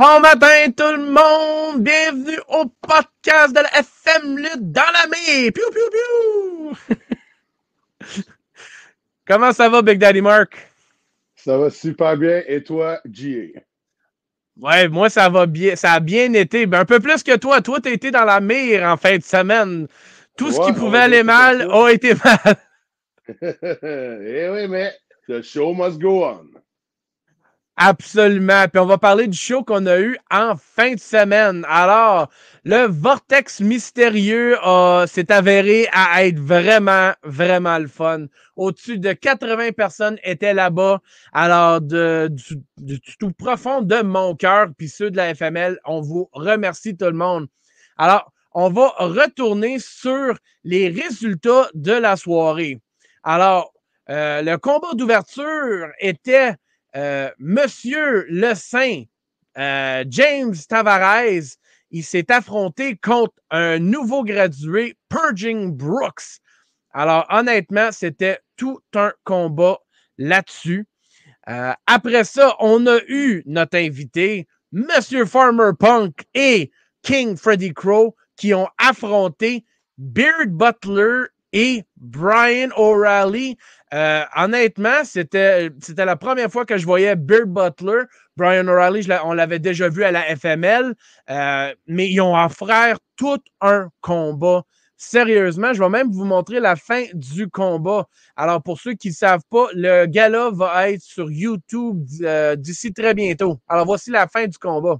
Bon matin tout le monde! Bienvenue au podcast de la FM Lutte dans la mer! Piu piu piu! Comment ça va, Big Daddy Mark? Ça va super bien. Et toi, G.A.? Ouais, moi, ça va bien. Ça a bien été. Ben, un peu plus que toi. Toi, t'as été dans la mer en fin de semaine. Tout ce qui pouvait aller mal a été mal. eh oui, mais the show must go on. Absolument. Puis on va parler du show qu'on a eu en fin de semaine. Alors, le vortex mystérieux s'est avéré à être vraiment, vraiment le fun. Au-dessus de 80 personnes étaient là-bas. Alors, de, du, tout profond de mon cœur, puis ceux de la FML, on vous remercie tout le monde. Alors, on va retourner sur les résultats de la soirée. Alors, euh, le combat d'ouverture était euh, Monsieur le Saint, euh, James Tavares, il s'est affronté contre un nouveau gradué, Purging Brooks. Alors, honnêtement, c'était tout un combat là-dessus. Euh, après ça, on a eu notre invité, Monsieur Farmer Punk et King Freddy Crow, qui ont affronté Beard Butler et Brian O'Reilly. Euh, honnêtement, c'était, la première fois que je voyais Bill Butler. Brian O'Reilly, on l'avait déjà vu à la FML, euh, mais ils ont offert tout un combat. Sérieusement, je vais même vous montrer la fin du combat. Alors, pour ceux qui ne savent pas, le gala va être sur YouTube euh, d'ici très bientôt. Alors, voici la fin du combat.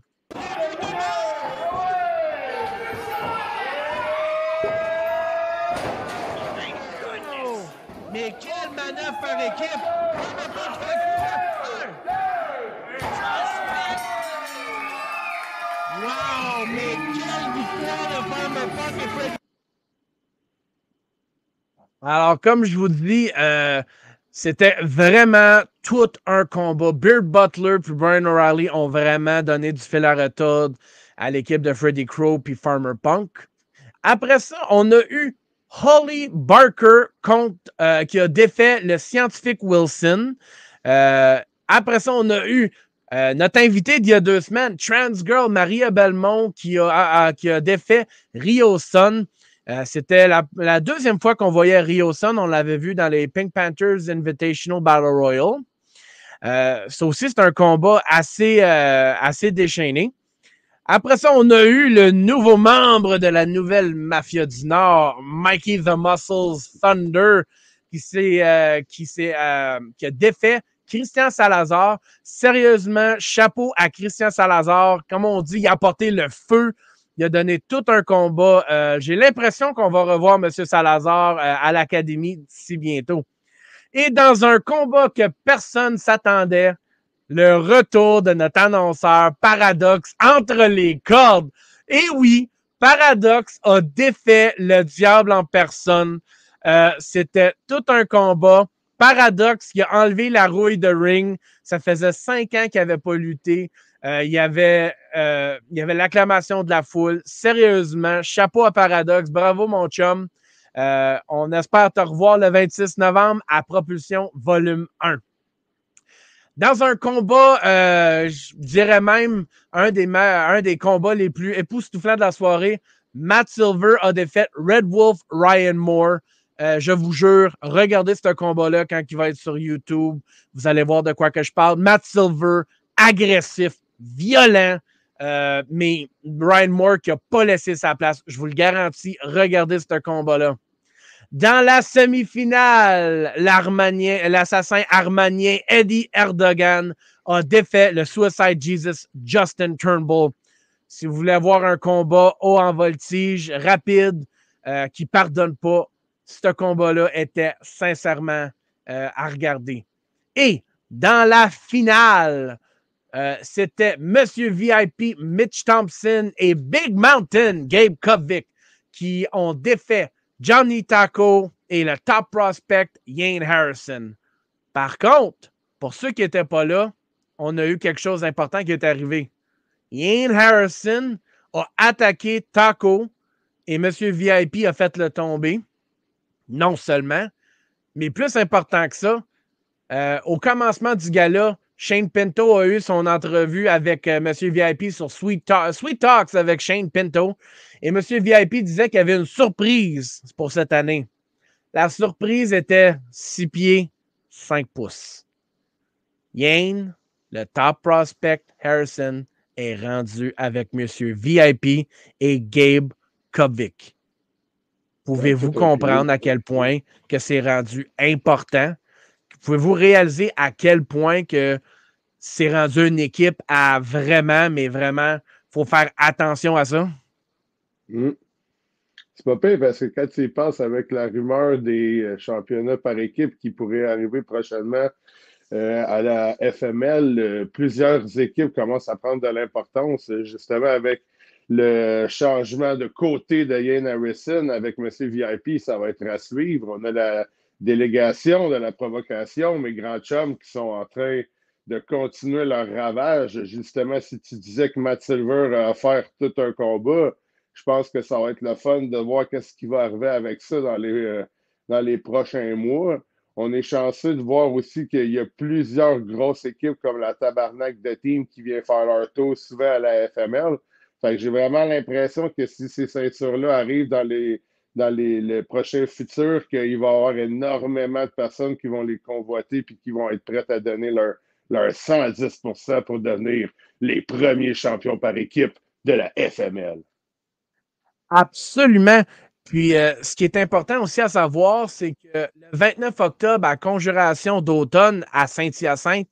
Alors, comme je vous dis, euh, c'était vraiment tout un combat. Beard Butler et Brian O'Reilly ont vraiment donné du fil à retordre à l'équipe de Freddy Crow puis Farmer Punk. Après ça, on a eu Holly Barker euh, qui a défait le scientifique Wilson. Euh, après ça, on a eu notre invité d'il y a deux semaines, Trans Girl Maria Belmont, qui a, défait Rio Sun. Euh, c'était la, deuxième fois qu'on voyait Rio Sun. On l'avait vu dans les Pink Panthers Invitational Battle Royal. Euh, ça aussi, c'est un combat assez, euh, assez déchaîné. Après ça, on a eu le nouveau membre de la nouvelle Mafia du Nord, Mikey the Muscles Thunder, qui, s'est, qui, s'est, qui a défait Christian Salazar. Sérieusement, chapeau à Christian Salazar. Comme on dit, il a apporté le feu il a donné tout un combat. Euh, j'ai l'impression qu'on va revoir M. Salazar euh, à l'Académie d'ici bientôt. Et dans un combat que personne s'attendait, le retour de notre annonceur Paradox entre les cordes. Et oui, Paradox a défait le diable en personne. Euh, c'était tout un combat. Paradox qui a enlevé la rouille de ring. Ça faisait cinq ans qu'il n'avait pas lutté. Euh, il y avait, euh, l'acclamation de la foule. Sérieusement, chapeau à Paradox. Bravo, mon chum. Euh, on espère te revoir le 26 novembre à Propulsion Volume 1. Dans un combat, je dirais même un des, combats les plus époustouflants de la soirée, Matt Silver a défait Red Wolf Ryan Moore. je vous jure, regardez ce combat-là quand il va être sur YouTube. Vous allez voir de quoi que je parle. Matt Silver, agressif, violent. Euh, mais Brian Moore qui n'a pas laissé sa place, je vous le garantis, regardez ce combat-là. Dans la semi-finale, l'assassin armanien Eddie Erdogan a défait le Suicide Jesus Justin Turnbull. Si vous voulez avoir un combat haut en voltige, rapide, euh, qui ne pardonne pas, ce combat-là était sincèrement euh, à regarder. Et dans la finale, euh, c'était Monsieur VIP Mitch Thompson et Big Mountain Gabe Kovic qui ont défait Johnny Taco et le top prospect Yane Harrison. Par contre, pour ceux qui n'étaient pas là, on a eu quelque chose d'important qui est arrivé. Yane Harrison a attaqué Taco et Monsieur VIP a fait le tomber. Non seulement, mais plus important que ça, euh, au commencement du gala, Shane Pinto a eu son entrevue avec euh, Monsieur VIP sur Sweet, Talks avec Shane Pinto. Et Monsieur VIP disait qu'il y avait une surprise pour cette année. La surprise était 6 pieds, 5 pouces. Yane, le top prospect Harrison, est rendu avec Monsieur VIP et Gabe Kovic. Pouvez-vous comprendre à quel point que c'est rendu important? Pouvez-vous réaliser à quel point que c'est rendu une équipe à vraiment, mais vraiment, il faut faire attention à ça? Hmm. C'est pas pire parce que quand tu y penses avec la rumeur des euh, championnats par équipe qui pourraient arriver prochainement euh, à la FML, euh, plusieurs équipes commencent à prendre de l'importance, justement avec le changement de côté de Ian Harrison avec M. VIP, ça va être à suivre. On a la délégation de la provocation, mes grands chums qui sont en train de continuer leur ravage. Justement, si tu disais que Matt Silver a offert tout un combat, je pense que ça va être le fun de voir qu'est-ce qui va arriver avec ça dans les, euh, dans les prochains mois. On est chanceux de voir aussi qu'il y a plusieurs grosses équipes comme la Tabarnak de Team qui vient faire leur tour souvent à la FML. Fait que j'ai vraiment l'impression que si ces ceintures-là arrivent dans les, dans les, prochains futurs, qu'il va y avoir énormément de personnes qui vont les convoiter puis qui vont être prêtes à donner leur, leur 110% pour devenir les premiers champions par équipe de la FML. Absolument. Puis, euh, ce qui est important aussi à savoir, c'est que le 29 octobre, à Conjuration d'automne à Saint-Hyacinthe,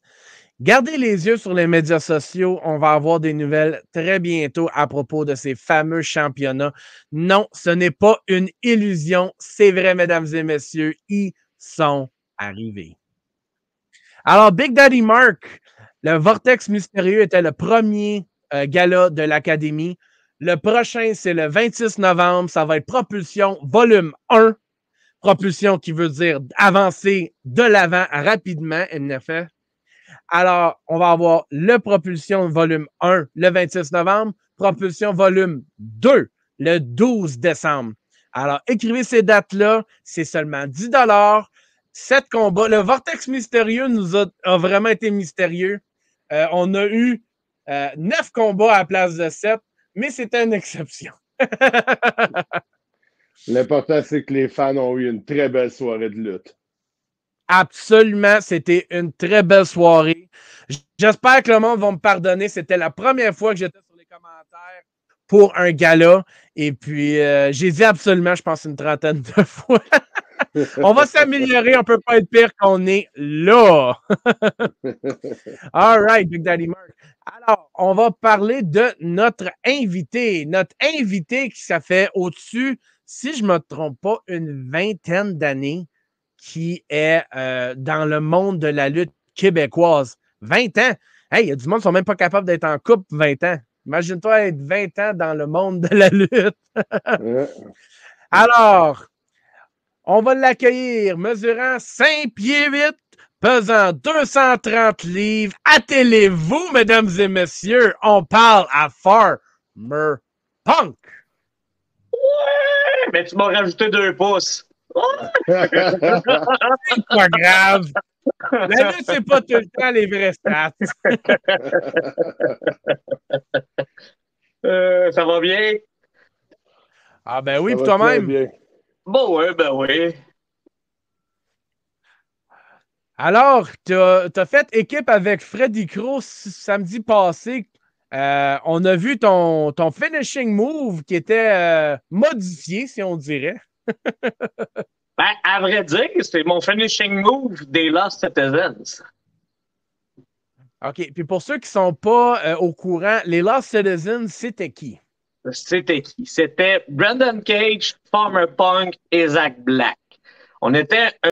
Gardez les yeux sur les médias sociaux. On va avoir des nouvelles très bientôt à propos de ces fameux championnats. Non, ce n'est pas une illusion. C'est vrai, mesdames et messieurs, ils sont arrivés. Alors, Big Daddy Mark, le Vortex Mystérieux était le premier euh, gala de l'Académie. Le prochain, c'est le 26 novembre. Ça va être Propulsion Volume 1. Propulsion qui veut dire avancer de l'avant rapidement, fait. Alors, on va avoir le Propulsion volume 1 le 26 novembre, Propulsion volume 2 le 12 décembre. Alors, écrivez ces dates-là, c'est seulement 10 Sept combats. Le Vortex mystérieux nous a, vraiment été mystérieux. Euh, on a eu euh, neuf combats à la place de sept, mais c'était une exception. L'important, c'est que les fans ont eu une très belle soirée de lutte. Absolument, c'était une très belle soirée. J'espère que le monde va me pardonner. C'était la première fois que j'étais sur les commentaires pour un gala. Et puis, euh, j'ai dit absolument, je pense, une trentaine de fois. on va s'améliorer, on ne peut pas être pire qu'on est là. All right, Big Daddy Mark. Alors, on va parler de notre invité. Notre invité qui ça fait au-dessus, si je ne me trompe pas, une vingtaine d'années qui est euh, dans le monde de la lutte québécoise. 20 ans. Hey, il y a du monde qui ne sont même pas capables d'être en couple 20 ans. Imagine-toi être 20 ans dans le monde de la lutte. Alors, on va l'accueillir, mesurant 5 pieds 8, pesant 230 livres. Attelez-vous, mesdames et messieurs. On parle à Farmer Punk. Ouais, mais tu m'as rajouté deux pouces c'est pas grave. La lutte, c'est pas tout le temps les vrais stats. Euh, ça va bien? Ah ben oui, toi-même? Bon, ouais, ben oui. Alors, tu as, fait équipe avec Freddy Cross samedi passé. Euh, on a vu ton, ton finishing move qui était euh, modifié, si on dirait. Ben, à vrai dire, c'est mon finishing move des Lost Citizens. OK. Puis pour ceux qui ne sont pas euh, au courant, les Lost Citizens, c'était qui? C'était qui? C'était Brandon Cage, Farmer Punk et Zach Black. On était